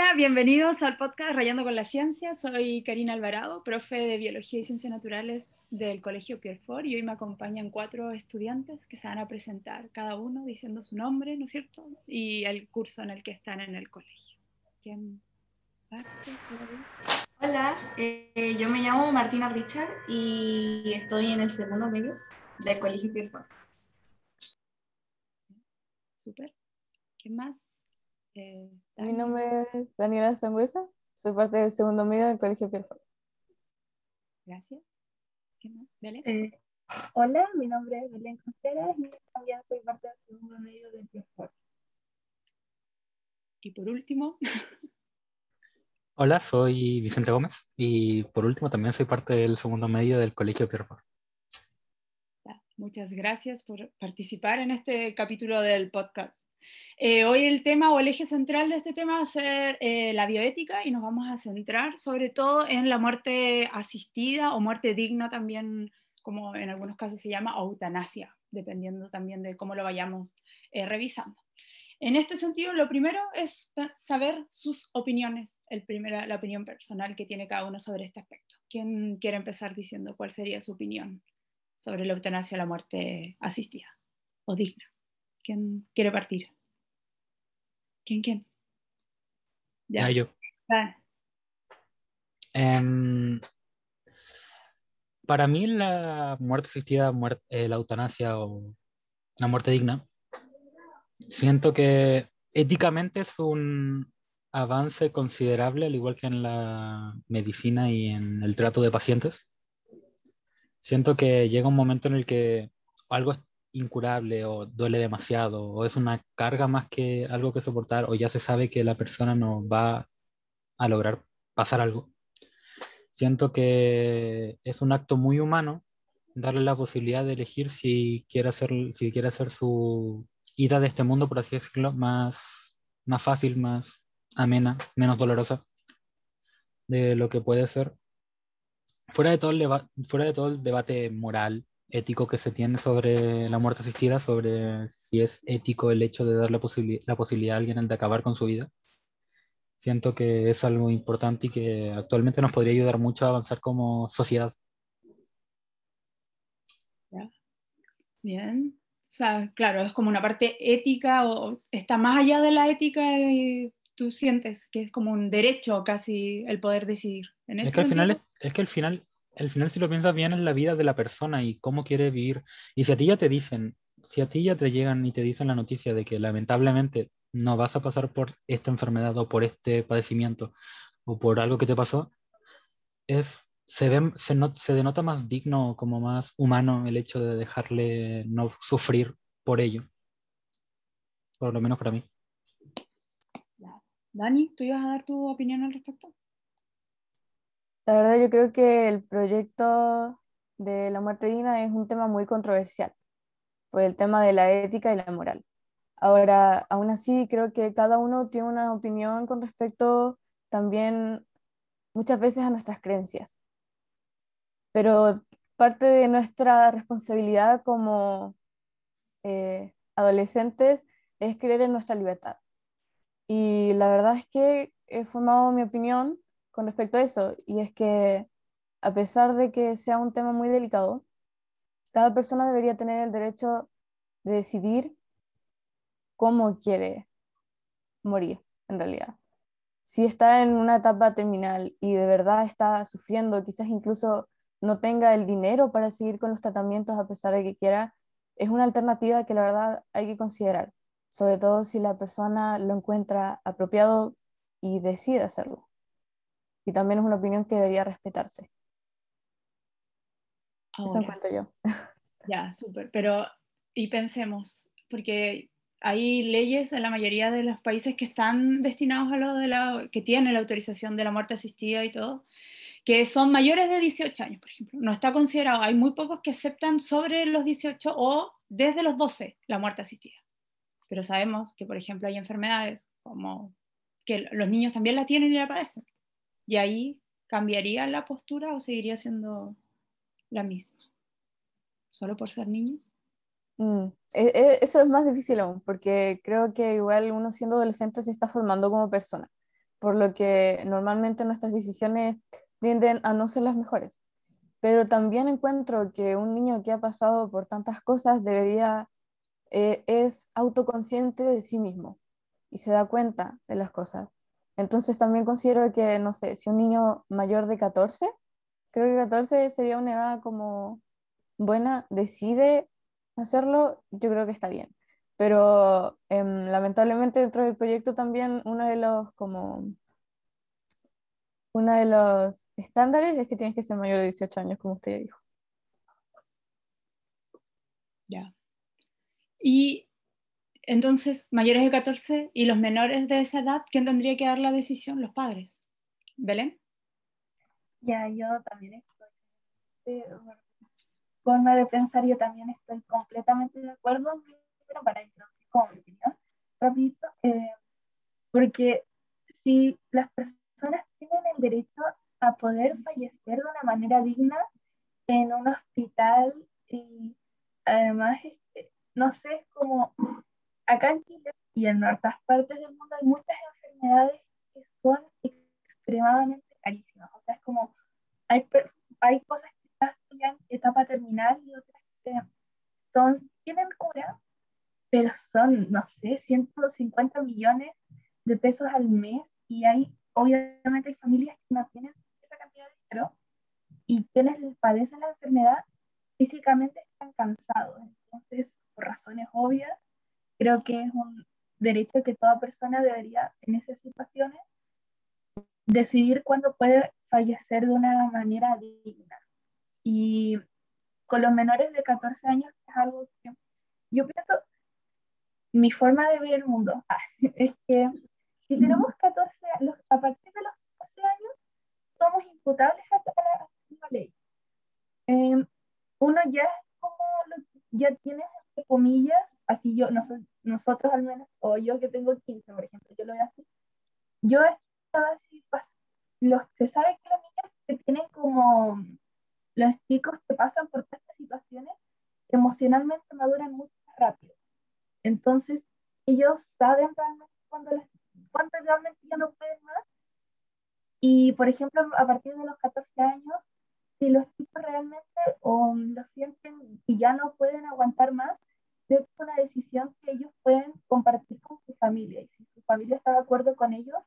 Hola, bienvenidos al podcast Rayando con la Ciencia. Soy Karina Alvarado, profe de Biología y Ciencias Naturales del Colegio Pierfort y hoy me acompañan cuatro estudiantes que se van a presentar, cada uno diciendo su nombre, ¿no es cierto? Y el curso en el que están en el colegio. ¿Quién Hola, eh, yo me llamo Martina Richard y estoy en el segundo medio del Colegio Pierfort. Súper. ¿Quién más? Eh, Mi nombre es Daniela Sangüesa, soy parte del segundo medio del Colegio Pierfort. Gracias. ¿Qué más? Eh, hola, mi nombre es Belén Contreras y también soy parte del segundo medio del Pierfort. Y por último. Hola, soy Vicente Gómez y por último también soy parte del segundo medio del Colegio Pierfort. Muchas gracias por participar en este capítulo del podcast. Eh, hoy el tema o el eje central de este tema va a ser eh, la bioética y nos vamos a centrar sobre todo en la muerte asistida o muerte digna también, como en algunos casos se llama, eutanasia, dependiendo también de cómo lo vayamos eh, revisando. En este sentido, lo primero es saber sus opiniones, el la opinión personal que tiene cada uno sobre este aspecto. ¿Quién quiere empezar diciendo cuál sería su opinión sobre la eutanasia o la muerte asistida o digna? ¿Quién quiere partir? ¿Quién, quién? Ya, yo. Em, para mí la muerte asistida, eh, la eutanasia o la muerte digna, siento que éticamente es un avance considerable, al igual que en la medicina y en el trato de pacientes. Siento que llega un momento en el que algo incurable o duele demasiado o es una carga más que algo que soportar o ya se sabe que la persona no va a lograr pasar algo. Siento que es un acto muy humano darle la posibilidad de elegir si quiere hacer, si quiere hacer su ida de este mundo, por así decirlo, más, más fácil, más amena, menos dolorosa de lo que puede ser. Fuera de todo el, fuera de todo el debate moral ético que se tiene sobre la muerte asistida, sobre si es ético el hecho de dar la, la posibilidad a alguien de acabar con su vida. Siento que es algo importante y que actualmente nos podría ayudar mucho a avanzar como sociedad. Bien. O sea, claro, es como una parte ética o está más allá de la ética y tú sientes que es como un derecho casi el poder decidir. ¿En es, que al final, es que al final al final si lo piensas bien es la vida de la persona y cómo quiere vivir. Y si a ti ya te dicen, si a ti ya te llegan y te dicen la noticia de que lamentablemente no vas a pasar por esta enfermedad o por este padecimiento o por algo que te pasó, es, se, ve, se, se denota más digno, como más humano el hecho de dejarle no sufrir por ello. Por lo menos para mí. Dani, ¿tú ibas a dar tu opinión al respecto? La verdad yo creo que el proyecto de la muerte digna es un tema muy controversial por el tema de la ética y la moral. Ahora, aún así, creo que cada uno tiene una opinión con respecto también muchas veces a nuestras creencias. Pero parte de nuestra responsabilidad como eh, adolescentes es creer en nuestra libertad. Y la verdad es que he formado mi opinión con respecto a eso, y es que a pesar de que sea un tema muy delicado, cada persona debería tener el derecho de decidir cómo quiere morir, en realidad. Si está en una etapa terminal y de verdad está sufriendo, quizás incluso no tenga el dinero para seguir con los tratamientos a pesar de que quiera, es una alternativa que la verdad hay que considerar, sobre todo si la persona lo encuentra apropiado y decide hacerlo y también es una opinión que debería respetarse. Eso encuentro yo. Ya, súper. Pero, y pensemos, porque hay leyes en la mayoría de los países que están destinados a lo de la, que tienen la autorización de la muerte asistida y todo, que son mayores de 18 años, por ejemplo. No está considerado, hay muy pocos que aceptan sobre los 18 o desde los 12 la muerte asistida. Pero sabemos que, por ejemplo, hay enfermedades como que los niños también la tienen y la padecen. ¿Y ahí cambiaría la postura o seguiría siendo la misma? ¿Solo por ser niño? Mm, e, e, eso es más difícil aún, porque creo que igual uno siendo adolescente se está formando como persona. por lo que normalmente nuestras decisiones tienden a no ser las mejores. Pero también encuentro que un niño que ha pasado por tantas cosas debería, eh, es autoconsciente de sí mismo y se da cuenta de las cosas. Entonces también considero que, no sé, si un niño mayor de 14, creo que 14 sería una edad como buena, decide hacerlo, yo creo que está bien. Pero em, lamentablemente dentro del proyecto también uno de los como uno de los estándares es que tienes que ser mayor de 18 años, como usted dijo. Ya. Y entonces, mayores de 14 y los menores de esa edad, ¿quién tendría que dar la decisión? Los padres. ¿Belén? Ya, yo también estoy. Forma de pensar, yo también estoy completamente de acuerdo, pero para introducir como mi opinión, rapidito, eh, porque si las personas tienen el derecho a poder fallecer de una manera digna en un hospital y además, este, no sé, como acá en Chile y en otras partes del mundo hay muchas enfermedades que son extremadamente carísimas. O sea, es como, hay, hay cosas que están en etapa terminal y otras que son, tienen cura, pero son, no sé, 150 millones de pesos al mes y hay, obviamente hay familias que no tienen esa cantidad de dinero y quienes padecen la enfermedad físicamente están cansados. Entonces, por razones obvias, creo que es un derecho que toda persona debería, en esas situaciones, decidir cuándo puede fallecer de una manera digna. Y con los menores de 14 años es algo que yo pienso, mi forma de ver el mundo es que si tenemos 14, a partir de los 14 años, somos imputables a, la, ley. Em, uno ya es como, ya tiene, entre comillas, así yo, nosotros al menos, o yo que tengo 15, por ejemplo, yo lo veo así, yo estaba así, los, se sabe que los niños que tienen como los chicos que pasan por estas situaciones, emocionalmente maduran mucho más rápido. Entonces, ellos saben realmente cuando, les, cuando realmente ya no pueden más. Y, por ejemplo, a partir de los 14 años, si los chicos realmente o lo sienten y ya no pueden aguantar más, es una decisión que ellos pueden compartir con su familia. Y si su familia está de acuerdo con ellos,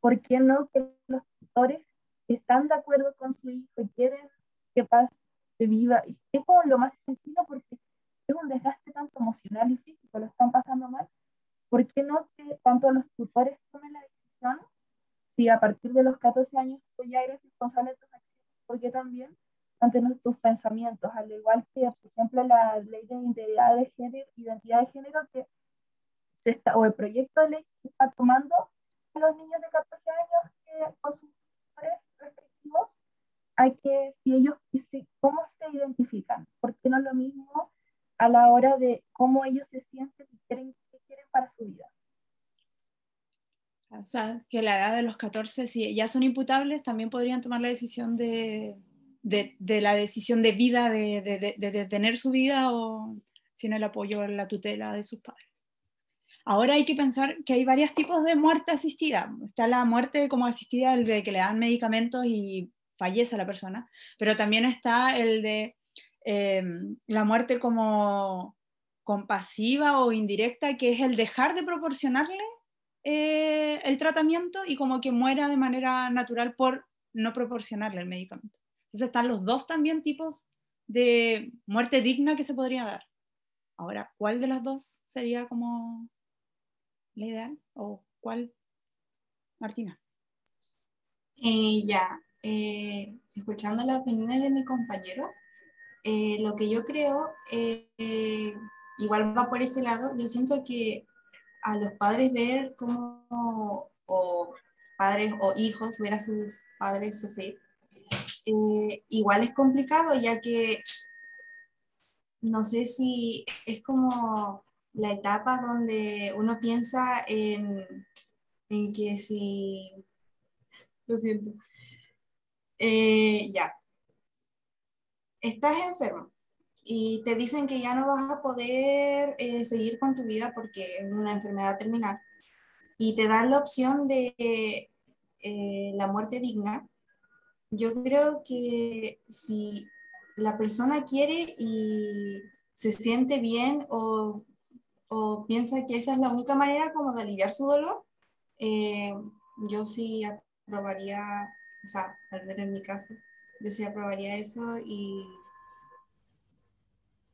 ¿por qué no que los tutores están de acuerdo con su hijo y quieren que paz de viva? Y es como lo más sencillo porque es un desgaste tanto emocional y físico, lo están pasando mal. ¿Por qué no que tanto los tutores tomen la decisión? Si a partir de los 14 años tú ya eres responsable de tus acciones, ¿por qué también ante tus pensamientos, al igual que, por ejemplo, la ley de identidad de género, identidad de género que se está, o el proyecto de ley que se está tomando los niños de 14 años que, con sus padres respectivos, hay que, si ellos, cómo se identifican, porque no es lo mismo a la hora de cómo ellos se sienten y qué quieren para su vida. O sea, que la edad de los 14, si ya son imputables, también podrían tomar la decisión de, de, la decisión de vida, de, detener su vida o sin el apoyo o la tutela de sus padres. Ahora hay que pensar que hay varios tipos de muerte asistida. Está la muerte como asistida, el de que le dan medicamentos y fallece la persona, pero también está el de eh, la muerte como compasiva o indirecta, que es el dejar de proporcionarle eh, el tratamiento y como que muera de manera natural por no proporcionarle el medicamento. Entonces están los dos también tipos de muerte digna que se podría dar. Ahora, ¿cuál de las dos sería como la ideal? ¿O cuál, Martina? Eh, ya, eh, escuchando las opiniones de mis compañeros, eh, lo que yo creo, igual va por ese lado, yo siento que a los padres ver cómo, o padres o hijos ver a sus padres sufrir, eh, igual es complicado ya que no sé si es como la etapa donde uno piensa en, que si... Lo siento. Eh, ya. Estás enfermo y te dicen que ya no vas a poder eh, seguir con tu vida porque es una enfermedad terminal y te dan la opción de eh, la muerte digna, yo creo que si la persona quiere y se siente bien o, o piensa que esa es la única manera como de aliviar su dolor, eh, yo sí aprobaría, o sea, al menos en mi caso, yo sí aprobaría eso y,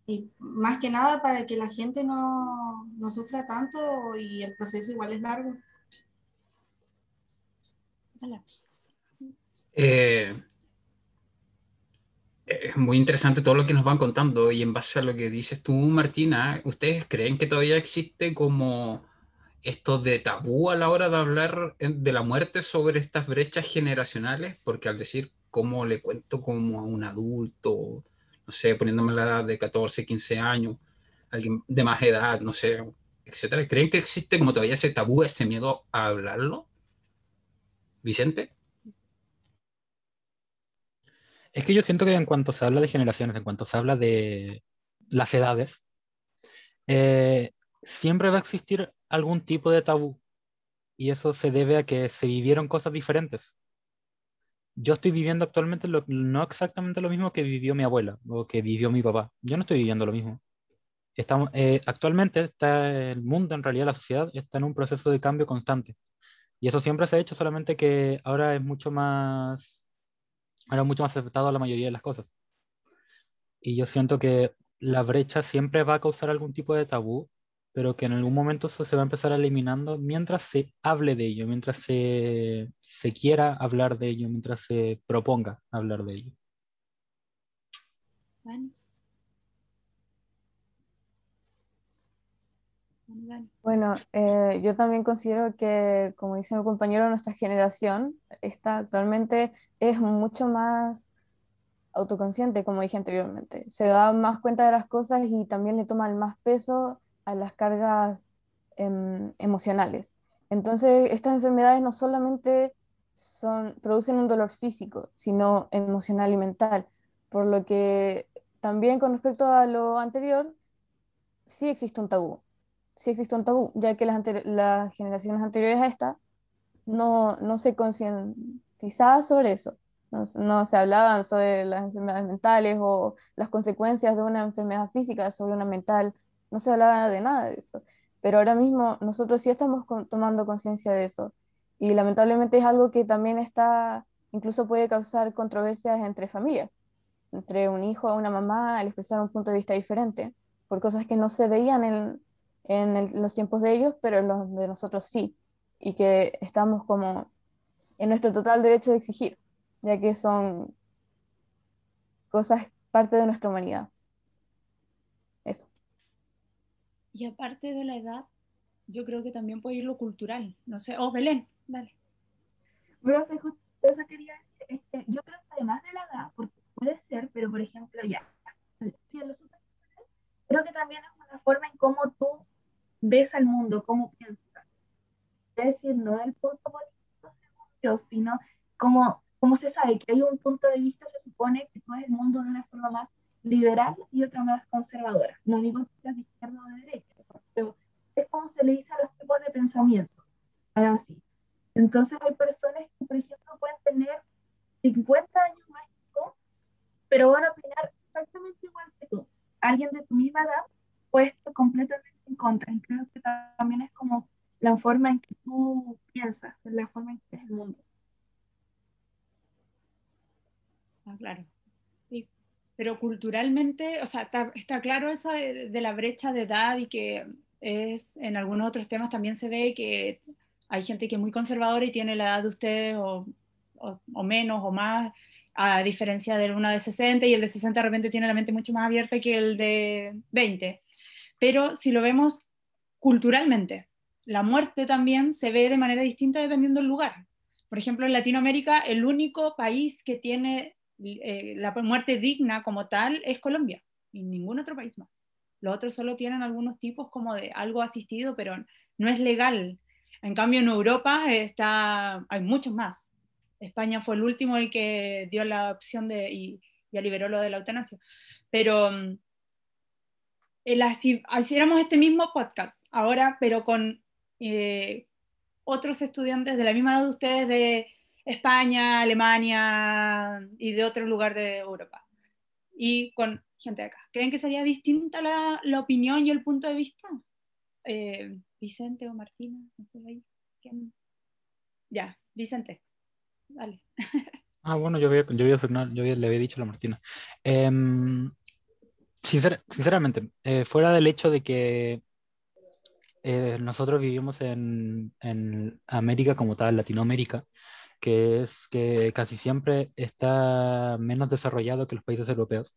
y más que nada para que la gente no, no sufra tanto y el proceso igual es largo. Eh, es muy interesante todo lo que nos van contando y en base a lo que dices tú, Martina, ¿ustedes creen que todavía existe como esto de tabú a la hora de hablar de la muerte sobre estas brechas generacionales? Porque al decir cómo le cuento como a un adulto, no sé, poniéndome la edad de 14, 15 años, alguien de más edad, no sé, etcétera, ¿creen que existe como todavía ese tabú, ese miedo a hablarlo? Vicente. Es que yo siento que en cuanto se habla de generaciones, en cuanto se habla de las edades, eh, siempre va a existir algún tipo de tabú. Y eso se debe a que se vivieron cosas diferentes. Yo estoy viviendo actualmente no exactamente lo mismo que vivió mi abuela o que vivió mi papá. Yo no estoy viviendo lo mismo. Estamos, eh, actualmente está el mundo, en realidad la sociedad, está en un proceso de cambio constante. Y eso siempre se ha hecho, solamente que ahora es mucho más, ahora mucho más aceptado la mayoría de las cosas. Y yo siento que la brecha siempre va a causar algún tipo de tabú, pero que en algún momento eso se va a empezar eliminando mientras se hable de ello, mientras se, se quiera hablar de ello, mientras se proponga hablar de ello. Bueno, eh, yo también considero que, como dice mi compañero, nuestra generación está actualmente es mucho más autoconsciente, como dije anteriormente. Se da más cuenta de las cosas y también le toma más peso a las cargas em, emocionales. Entonces, estas enfermedades no solamente son, producen un dolor físico, sino emocional y mental. Por lo que también con respecto a lo anterior, sí existe un tabú sí existe un tabú, ya que las, generaciones anteriores a esta no, no se concientizaba sobre eso. No, no, se hablaban sobre las enfermedades mentales o las consecuencias de una enfermedad física sobre una mental. No se hablaba de nada de eso. Pero ahora mismo nosotros sí estamos tomando conciencia de eso. Y lamentablemente es algo que también está, incluso puede causar controversias entre familias, entre un hijo o una mamá al expresar un punto de vista diferente, por cosas que no se veían en, en los tiempos de ellos, pero en los de nosotros sí, y que estamos como en nuestro total derecho de exigir, ya que son cosas parte de nuestra humanidad. Eso. Y aparte de la edad, yo creo que también puede ir lo cultural. No sé, oh, Belén, dale. Bueno, eso quería, este, yo creo que además de la edad, porque puede ser, pero por ejemplo, ya, creo que también es una forma en cómo tú ves al mundo, cómo piensas. Es decir, no del punto político, sino como, como se sabe que hay un punto de vista, se supone que tú ves el mundo de una forma más liberal y otra más conservadora. No digo que seas de izquierda o de derecha, pero es como se le dice a los tipos de pensamiento. Así. Entonces hay personas que, por ejemplo, pueden tener 50 años más que tú, pero van a opinar exactamente igual que tú. Alguien de tu misma edad puesto completamente en contra. Y creo que también es como la forma en que tú piensas, la forma en que es el mundo. Ah, claro. Sí. Pero culturalmente, o sea, está, claro eso de, la brecha de edad y que es en algunos otros temas también se ve que hay gente que es muy conservadora y tiene la edad de ustedes o, o, menos o más, a diferencia del uno de 60 y el de 60 de repente tiene la mente mucho más abierta que el de 20 pero si lo vemos culturalmente, la muerte también se ve de manera distinta dependiendo del lugar. Por ejemplo, en Latinoamérica, el único país que tiene eh, la muerte digna como tal es Colombia, y ningún otro país más. Los otros solo tienen algunos tipos como de algo asistido, pero no es legal. En cambio, en Europa está, hay muchos más. España fue el último el que dio la opción de, y ya liberó lo de la eutanasia. Pero mm, si hiciéramos este mismo podcast ahora, pero con, eh, otros estudiantes de la misma edad de ustedes de España, Alemania y de otro lugar de Europa. Y con gente de acá. ¿Creen que sería distinta la, opinión y el punto de vista? Eh, Vicente o Martina. Ya, Vicente. Dale. Ah, bueno, yo, había, yo, había, yo le había dicho a Martina. Em, sincer, sinceramente, eh, fuera del hecho de que eh, nosotros vivimos en, América como tal, Latinoamérica, que es que casi siempre está menos desarrollado que los países europeos.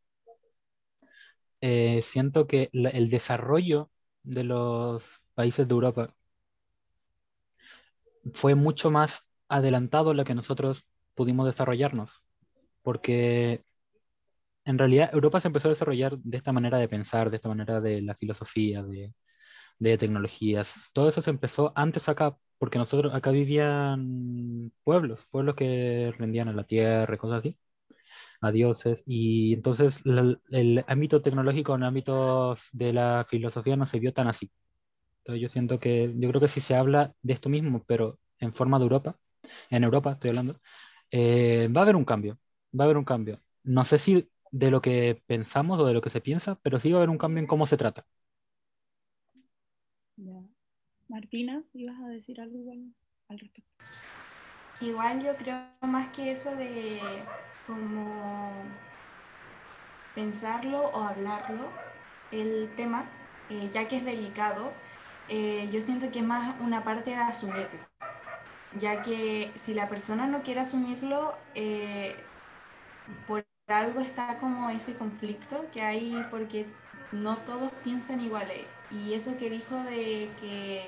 Eh, siento que el desarrollo de los países de Europa fue mucho más adelantado lo que nosotros pudimos desarrollarnos, porque en realidad Europa se empezó a desarrollar de esta manera de pensar, de esta manera de la filosofía, de, de tecnologías. Todo eso se empezó antes acá, porque nosotros acá vivían pueblos, pueblos que rendían a la tierra, cosas así, a dioses, y entonces el, el ámbito tecnológico en ámbitos de la filosofía no se vio tan así. Entonces yo siento que, yo creo que si se habla de esto mismo, pero en forma de Europa, en Europa estoy hablando, eh, va a haber un cambio, va a haber un cambio. No sé si de lo que pensamos o de lo que se piensa, pero sí va a haber un cambio en cómo se trata. Martina, ¿ibas a decir algo igual al respecto? Igual yo creo más que eso de como pensarlo o hablarlo, el tema, eh, ya que es delicado, eh, yo siento que es más una parte de asumirlo ya que si la persona no quiere asumirlo, eh, por algo está como ese conflicto que hay porque no todos piensan igual. Y eso que dijo de que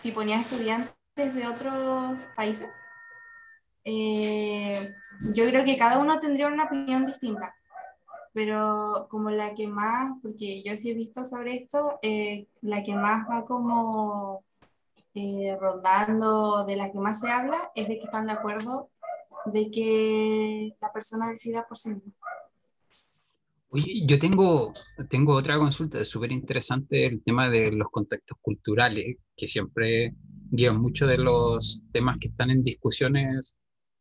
si ponía estudiantes de otros países, eh, yo creo que cada uno tendría una opinión distinta. Pero como la que más, porque yo sí he visto sobre esto, eh, la que más va como eh, rondando, de la que más se habla, es de que están de acuerdo de que la persona decida por sí misma. Oye, yo tengo, tengo otra consulta, súper interesante el tema de los contextos culturales, que siempre guían mucho de los temas que están en discusiones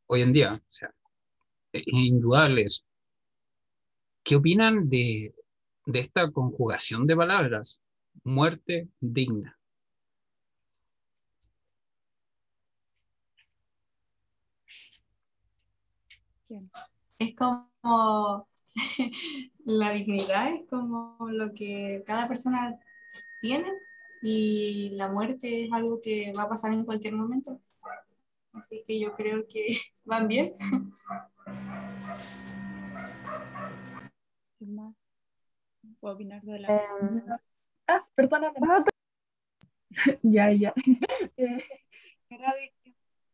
hoy en día. O sea, es indudable eso. ¿Qué opinan de, de esta conjugación de palabras? Muerte digna. Es como la dignidad, es como lo que cada persona tiene y la muerte es algo que va a pasar en cualquier momento. Así que yo creo que van bien. ¿Qué más? ¿Puedo opinar de la... Eh, ah, perdóname. ya, ya. Eh,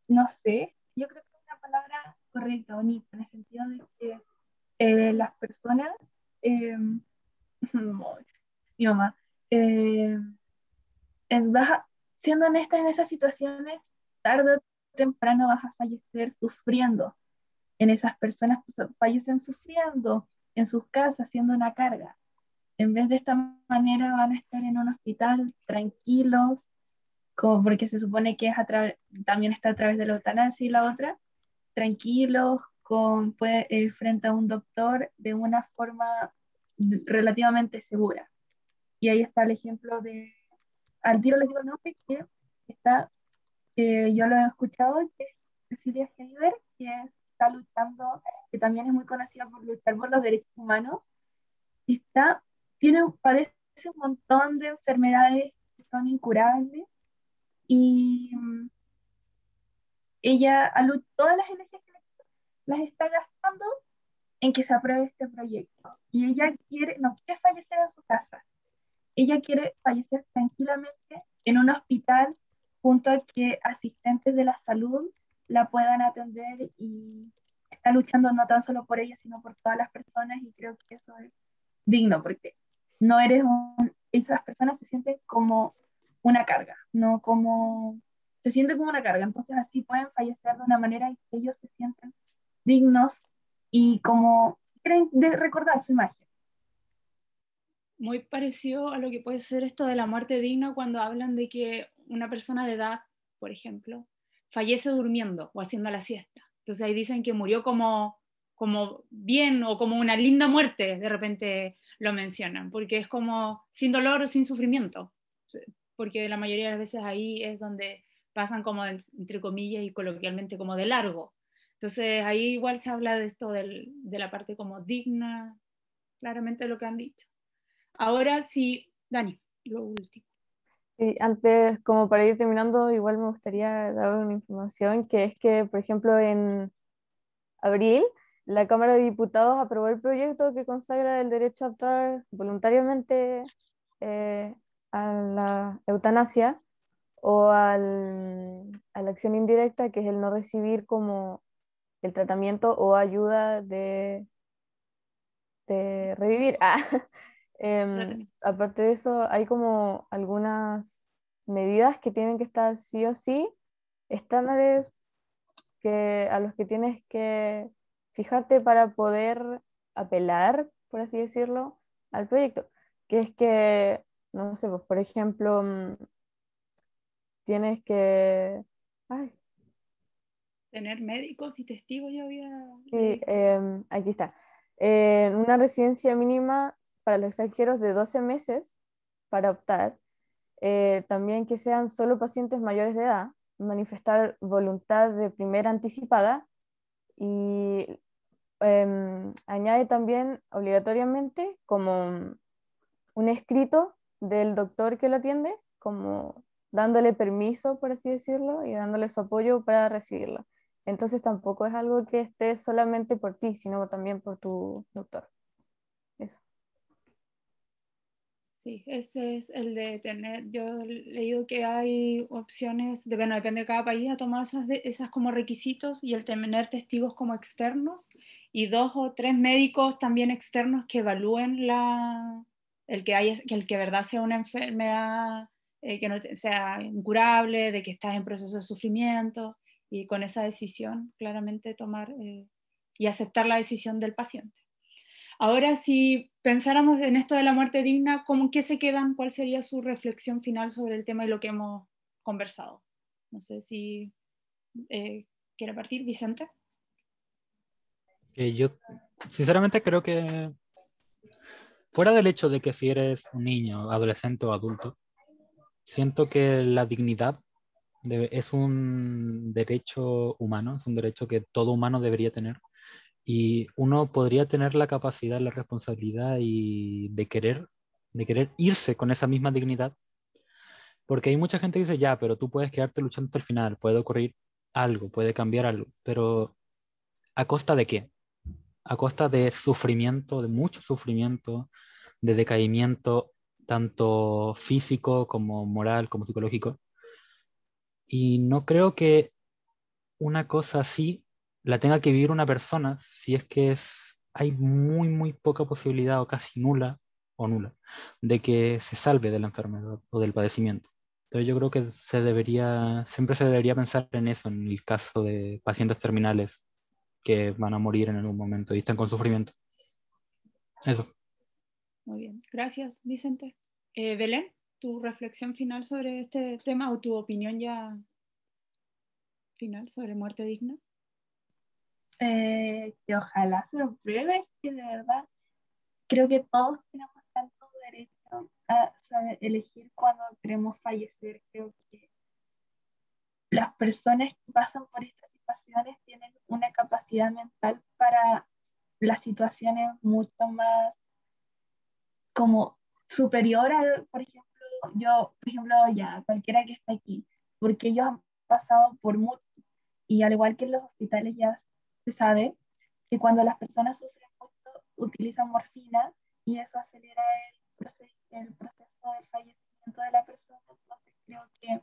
no sé, yo creo que es una palabra correcta, bonita, en el sentido de que eh, las personas, eh, mi mamá, eh, siendo honestas en esas situaciones, tarde o temprano vas a fallecer sufriendo. En esas personas pues, fallecen sufriendo en sus casas, siendo una carga. En vez de esta manera van a estar en un hospital tranquilos, como porque se supone que es también está a través de la eutanasia y la otra, tranquilos con, eh, frente a un doctor de una forma relativamente segura. Y ahí está el ejemplo de, al tiro les digo el nombre, que está, que yo lo he escuchado, que es Cecilia Heider, que está luchando, que también es muy conocida por luchar por los derechos humanos, y está, tiene, padece un montón de enfermedades que son incurables, y ella todas las energías que las está gastando en que se apruebe este proyecto. Y ella quiere, no quiere fallecer en su casa. Ella quiere fallecer tranquilamente en un hospital junto a que asistentes de la salud la puedan atender y está luchando no tan solo por ella, sino por todas las personas y creo que eso es digno porque no eres un, esas personas se sienten como una carga, no como se siente como una carga, entonces así pueden fallecer de una manera en que ellos se sienten dignos y como quieren de recordar su imagen. Muy parecido a lo que puede ser esto de la muerte digna cuando hablan de que una persona de edad por ejemplo, fallece durmiendo o haciendo la siesta. Entonces ahí dicen que murió como, como bien o como una linda muerte, de repente lo mencionan, porque es como sin dolor o sin sufrimiento, porque la mayoría de las veces ahí es donde pasan como, entre comillas y coloquialmente, como de largo. Entonces ahí igual se habla de esto del, de la parte como digna, claramente lo que han dicho. Ahora sí, Dani, lo último. Sí, antes, como para ir terminando, igual me gustaría dar una información, que es que, por ejemplo, en abril, la Cámara de Diputados aprobó el proyecto que consagra el derecho a optar voluntariamente eh, a la eutanasia o al, a la acción indirecta, que es el no recibir como el tratamiento o ayuda de, de revivir. Ah, em, aparte de eso, hay como algunas medidas que tienen que estar sí o sí, estándares que, a los que tienes que fijarte para poder apelar, por así decirlo, al proyecto. Que es que, no sé, pues, por ejemplo, mm, tienes que... Ay, tener médicos y testigos, ya había... Sí, em, aquí está. Eh, una residencia mínima para los extranjeros de 12 meses para optar. Eh, también que sean solo pacientes mayores de edad, manifestar voluntad de primera anticipada y em, añade también obligatoriamente como un escrito del doctor que lo atiende, como dándole permiso, por así decirlo, y dándole su apoyo para recibirla. Entonces tampoco es algo que esté solamente por ti, sino también por tu doctor. Eso. Sí, ese es el de tener, yo he leído que hay opciones, de, bueno, depende de cada país, a tomar esas, esas como requisitos y el tener testigos como externos y dos o tres médicos también externos que evalúen la, el que, haya, que el que verdad sea una enfermedad eh, que no sea incurable, de que estás en proceso de sufrimiento y con esa decisión claramente tomar eh, y aceptar la decisión del paciente. Ahora, si pensáramos en esto de la muerte digna, ¿cómo qué se quedan? ¿Cuál sería su reflexión final sobre el tema y lo que hemos conversado? No sé si eh, quiere partir, Vicente. Eh, yo sinceramente creo que fuera del hecho de que si eres un niño, adolescente o adulto, siento que la dignidad es un derecho humano, es un derecho que todo humano debería tener. Y uno podría tener la capacidad, la responsabilidad y de querer, de querer irse con esa misma dignidad. Porque hay mucha gente que dice, ya, pero tú puedes quedarte luchando hasta el final, puede ocurrir algo, puede cambiar algo, pero ¿a costa de qué? A costa de sufrimiento, de mucho sufrimiento, de decaimiento, tanto físico como moral, como psicológico. Y no creo que una cosa así la tenga que vivir una persona si es que es, hay muy, muy poca posibilidad o casi nula o nula de que se salve de la enfermedad o del padecimiento. Entonces yo creo que se debería, siempre se debería pensar en eso, en el caso de pacientes terminales que van a morir en algún momento y están con sufrimiento. Eso. Muy bien, gracias Vicente. Eh, Belén tu reflexión final sobre este tema o tu opinión ya final sobre muerte digna. Eh, que ojalá se lo pruebe, que de verdad creo que todos tenemos tanto derecho a saber elegir cuando queremos fallecer. Creo que las personas que pasan por estas situaciones tienen una capacidad mental para las situaciones mucho más como superior al, por yo, por ejemplo, ya, cualquiera que está aquí, porque ellos han pasado por mucho, y al igual que en los hospitales ya se sabe que cuando las personas sufren mucho, utilizan morfina y eso acelera el proceso, el proceso del fallecimiento de la persona, entonces creo que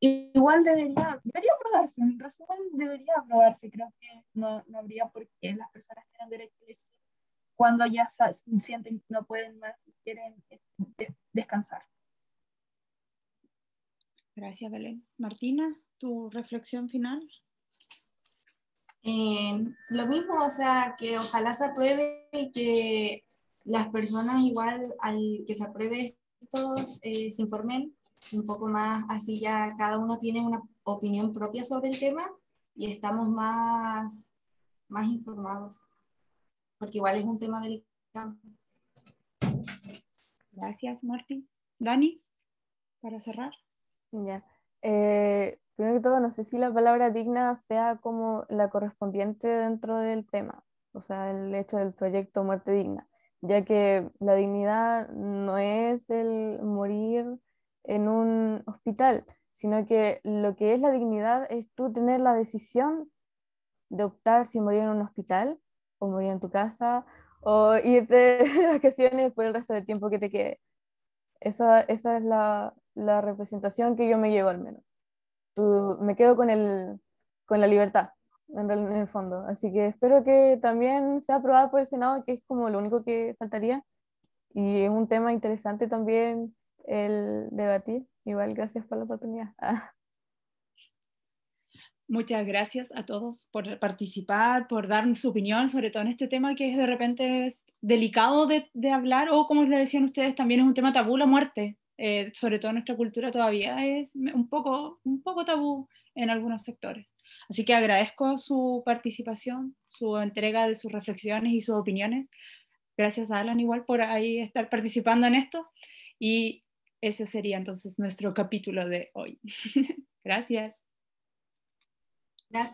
igual debería, debería aprobarse, en resumen debería aprobarse, creo que no, no habría por qué las personas tienen derecho a elegir cuando ya sienten que no pueden más y quieren este, descansar. Gracias, Belén. Martina, tu reflexión final. Eh, lo mismo, o sea, que ojalá se apruebe y que las personas igual al que se apruebe estos eh, se informen un poco más, así ya cada uno tiene una opinión propia sobre el tema y estamos más, más informados, porque igual es un tema delicado. Gracias, Martín. Dani, para cerrar. Ya. Eh, primero que todo, no sé si la palabra digna sea como la correspondiente dentro del tema, o sea, el hecho del proyecto Muerte Digna, ya que la dignidad no es el morir en un hospital, sino que lo que es la dignidad es tú tener la decisión de optar si morir en un hospital o morir en tu casa o irte de vacaciones por el resto del tiempo que te quede. Esa, esa es la, la, representación que yo me llevo al menos. Tú, me quedo con, el, con la libertad, en el, fondo. Así que espero que también sea aprobada por el Senado, que es como lo único que faltaría. Y es un tema interesante también el debatir. Igual, gracias por la oportunidad. Muchas gracias a todos por participar, por darnos su opinión, sobre todo en este tema que es de repente es delicado de, de hablar o como les decían ustedes, también es un tema tabú la muerte. Eh, sobre todo en nuestra cultura todavía es un poco, un poco tabú en algunos sectores. Así que agradezco su participación, su entrega de sus reflexiones y sus opiniones. Gracias a Alan igual por ahí estar participando en esto. Y ese sería entonces nuestro capítulo de hoy. Gracias. Gracias.